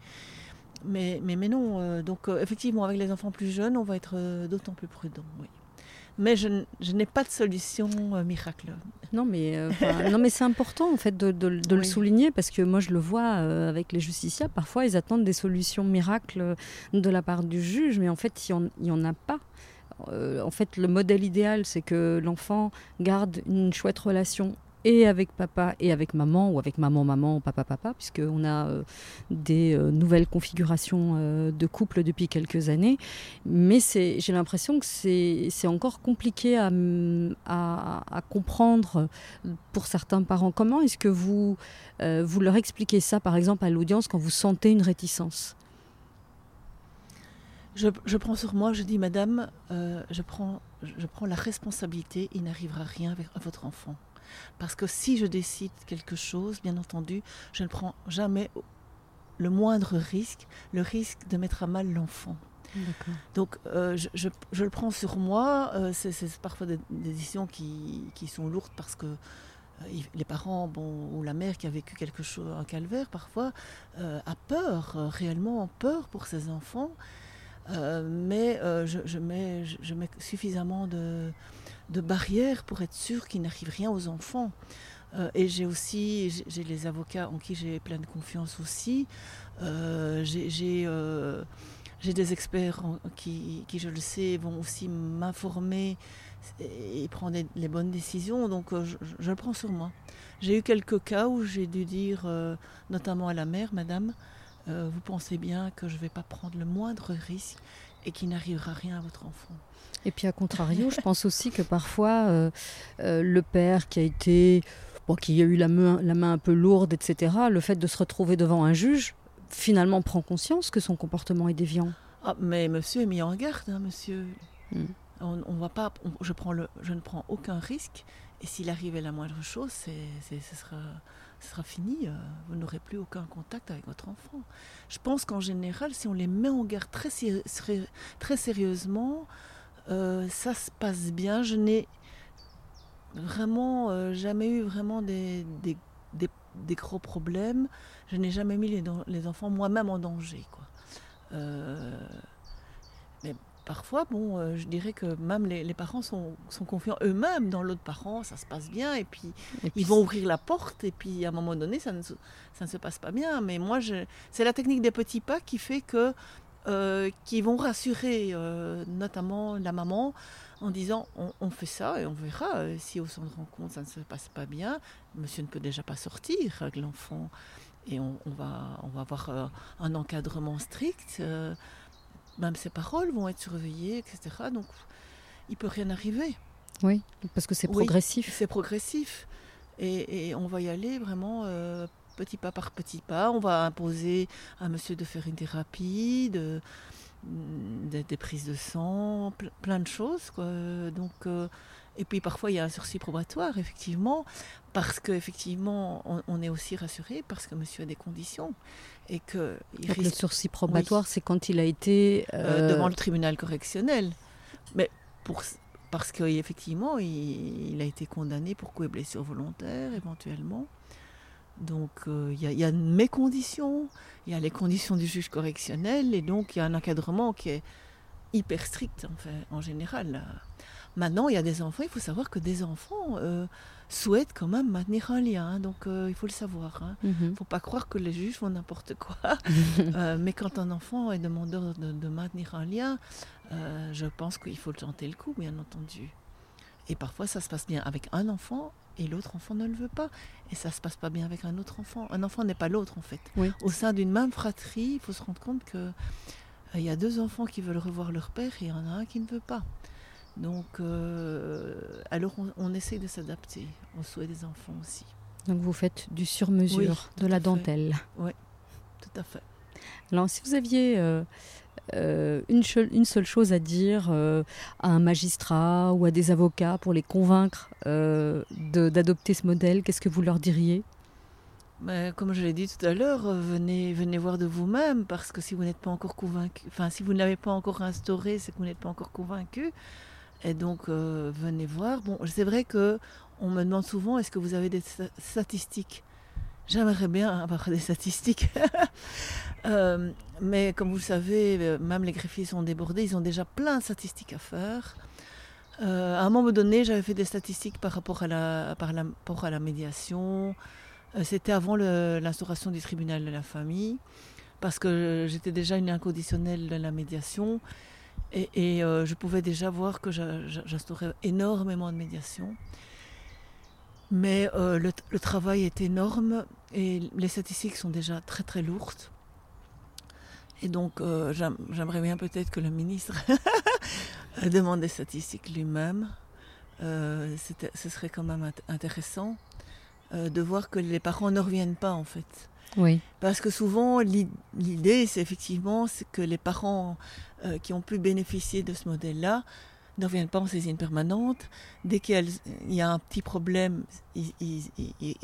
Mais, mais, mais non, euh, donc euh, effectivement, avec les enfants plus jeunes, on va être euh, d'autant plus prudent. Oui. Mais je, je n'ai pas de solution miracle. Non, mais, non, mais c'est important en fait de, de, le souligner parce que moi je le vois avec les justiciables. Parfois, ils attendent des solutions miracles de la part du juge, mais en fait, il n'y en, en, a pas. en fait, le modèle idéal, c'est que l'enfant garde une chouette relation et avec papa et avec maman, ou avec maman, maman, papa, papa, puisqu'on a euh, des euh, nouvelles configurations euh, de couple depuis quelques années. Mais j'ai l'impression que c'est encore compliqué à, comprendre pour certains parents. Comment est-ce que vous, vous leur expliquez ça, par exemple, à l'audience, quand vous sentez une réticence? Je, je, prends sur moi, je dis, Madame, je, prends, je prends la responsabilité, il n'arrivera rien à votre enfant. Parce que si je décide quelque chose, bien entendu, je ne prends jamais le moindre risque, le risque de mettre à mal l'enfant. Donc euh, je, le prends sur moi. Euh, c'est parfois des, décisions qui, sont lourdes parce que euh, les parents bon, ou la mère qui a vécu quelque chose, un calvaire parfois, a peur, réellement peur pour ses enfants. mais je, mets, je, mets, suffisamment de, de barrières pour être sûr qu'il n'arrive rien aux enfants. Euh, et j'ai aussi, j'ai les avocats en qui j'ai plein de confiance aussi. Euh, euh, j'ai des experts qui, qui, je le sais, vont aussi m'informer et prendre les bonnes décisions. Donc je, je, le prends sur moi. J'ai eu quelques cas où j'ai dû dire, notamment à la mère, Madame, vous pensez bien que je ne vais pas prendre le moindre risque et qu'il n'arrivera rien à votre enfant. Et puis à contrario, je pense aussi que parfois euh, euh, le père qui a été, bon, qui a eu la main, la main un peu lourde, etc., le fait de se retrouver devant un juge, finalement prend conscience que son comportement est déviant. Ah, mais monsieur est mis en garde, hein, monsieur. Hmm. On, on, va pas, je, prends le, je ne prends aucun risque. Et s'il arrivait la moindre chose, c'est, ce sera, sera fini. Euh, vous n'aurez plus aucun contact avec votre enfant. Je pense qu'en général, si on les met en garde très, très sérieusement, euh, ça se passe bien. Je n'ai vraiment euh, jamais eu vraiment des, des, gros problèmes. Je n'ai jamais mis les, enfants moi-même en danger. Parfois, bon, je dirais que même les, les parents sont, sont confiants eux-mêmes dans l'autre parent, ça se passe bien, et puis, ils vont ouvrir la porte, et puis à un moment donné, ça ne, ça ne se passe pas bien. Mais moi, c'est la technique des petits pas qui fait que euh, qui vont rassurer euh, notamment la maman en disant on, fait ça et on verra euh, si au centre de rencontre ça ne se passe pas bien, monsieur ne peut déjà pas sortir avec l'enfant et on, va, on va avoir un encadrement strict, même ses paroles vont être surveillées, etc. Donc il peut rien arriver. Oui, parce que c'est progressif. c'est progressif. Et, et, on va y aller vraiment petit pas par petit pas. On va imposer à monsieur de faire une thérapie, de, des, prises de sang, plein de choses. Quoi. Donc, euh, et puis parfois il y a un sursis probatoire, effectivement, parce qu'effectivement on, on est aussi rassuré, parce que monsieur a des conditions. Et que Le sursis probatoire, c'est quand il a été... Euh, devant le tribunal correctionnel. Mais pour, parce qu'effectivement, il, il, a été condamné pour coups et blessures volontaires, éventuellement. Donc euh, il y, a mes conditions, il y a les conditions du juge correctionnel, et donc il y a un encadrement qui est hyper strict en, fait, en général. Maintenant, il y a des enfants, il faut savoir que des enfants euh, souhaitent quand même maintenir un lien, hein, donc euh, il faut le savoir. Il hein. ne mhm. faut pas croire que les juges font n'importe quoi. mais quand un enfant est demandeur de, de maintenir un lien, je pense qu'il faut tenter le coup, bien entendu. Et parfois, ça se passe bien avec un enfant et l'autre enfant ne le veut pas. Et ça se passe pas bien avec un autre enfant. Un enfant n'est pas l'autre en fait. Au sein d'une même fratrie, il faut se rendre compte que euh, il y a deux enfants qui veulent revoir leur père et il y en a un qui ne veut pas. Donc, euh, alors on, essaie de s'adapter aux souhaits des enfants aussi. Donc vous faites du sur-mesure, de la dentelle. Oui, tout à fait. Alors si vous aviez euh, euh, une, une, seule chose à dire euh, à un magistrat ou à des avocats pour les convaincre euh, d'adopter ce modèle, qu'est-ce que vous leur diriez? Mais comme je l'ai dit tout à l'heure, venez, venez voir de vous-même, parce que si vous n'êtes pas encore convaincu, enfin si vous n'avez pas encore instauré, c'est que vous n'êtes pas encore convaincu. Et donc venez voir. Bon, c'est vrai que on me demande souvent, est-ce que vous avez des statistiques? J'aimerais bien avoir des statistiques. Euh, mais comme vous le savez, euh, même les greffiers sont débordés, ils ont déjà plein de statistiques à faire. Euh, à un moment donné, j'avais fait des statistiques par rapport à la, par rapport à la médiation. C'était avant l'instauration du tribunal de la famille, parce que j'étais déjà une inconditionnelle de la médiation. Et, et je pouvais déjà voir que j'instaurais énormément de médiation. Mais euh, le, le travail est énorme et les statistiques sont déjà très très lourdes. Et donc, euh, j'aim- j'aimerais bien peut-être que le ministre demande des statistiques lui-même. Euh, ce serait quand même int- intéressant euh, de voir que les parents ne reviennent pas en fait. Oui. Parce que souvent, l'i- l'idée, c'est effectivement que les parents euh, qui ont pu bénéficier de ce modèle-là ne reviennent pas en saisine permanente. Dès qu'il y a- un petit problème, ils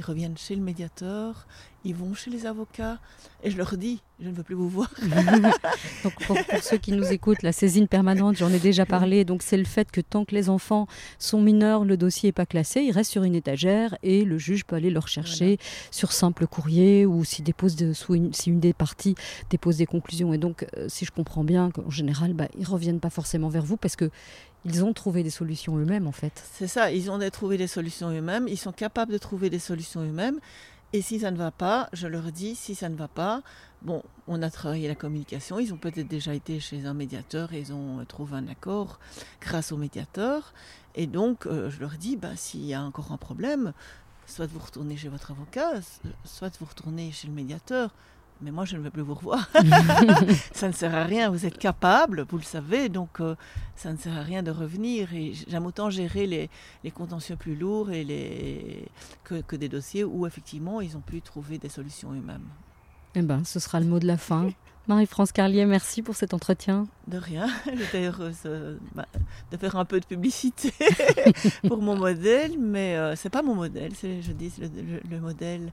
reviennent chez le médiateur, ils vont chez les avocats, et je leur dis, je ne veux plus vous voir. Donc pour, pour ceux qui nous écoutent, la saisine permanente, j'en ai déjà parlé. Donc c'est le fait que tant que les enfants sont mineurs, le dossier n'est pas classé, il reste sur une étagère et le juge peut aller le rechercher sur simple courrier ou s'il dépose de- sous une- si une des parties dépose des conclusions. Et donc, euh, si je comprends bien, qu'en général, bah, ils reviennent pas forcément vers vous parce que ils ont trouvé des solutions eux-mêmes en fait. C'est ça, ils ont trouvé des solutions eux-mêmes, ils sont capables de trouver des solutions eux-mêmes. Et si ça ne va pas, je leur dis, si ça ne va pas, bon, on a travaillé la communication, ils ont peut-être déjà été chez un médiateur et ils ont euh, trouvé un accord grâce au médiateur. Et donc, euh, je leur dis, bah, s'il y a encore un problème, soit vous retournez chez votre avocat, soit vous retournez chez le médiateur. Mais moi, je ne veux plus vous revoir. ça ne sert à rien. Vous êtes capable, vous le savez, donc euh, ça ne sert à rien de revenir. Et j'aime autant gérer les, les contentieux plus lourds et les... que, que des dossiers où effectivement ils ont pu trouver des solutions eux-mêmes. Eh ben, ce sera le mot de la fin. Marie-France Carlier, merci pour cet entretien. De rien, j'étais heureuse euh, bah, de faire un peu de publicité pour mon modèle, mais euh, c'est pas mon modèle, c'est, je dis, le, le- le modèle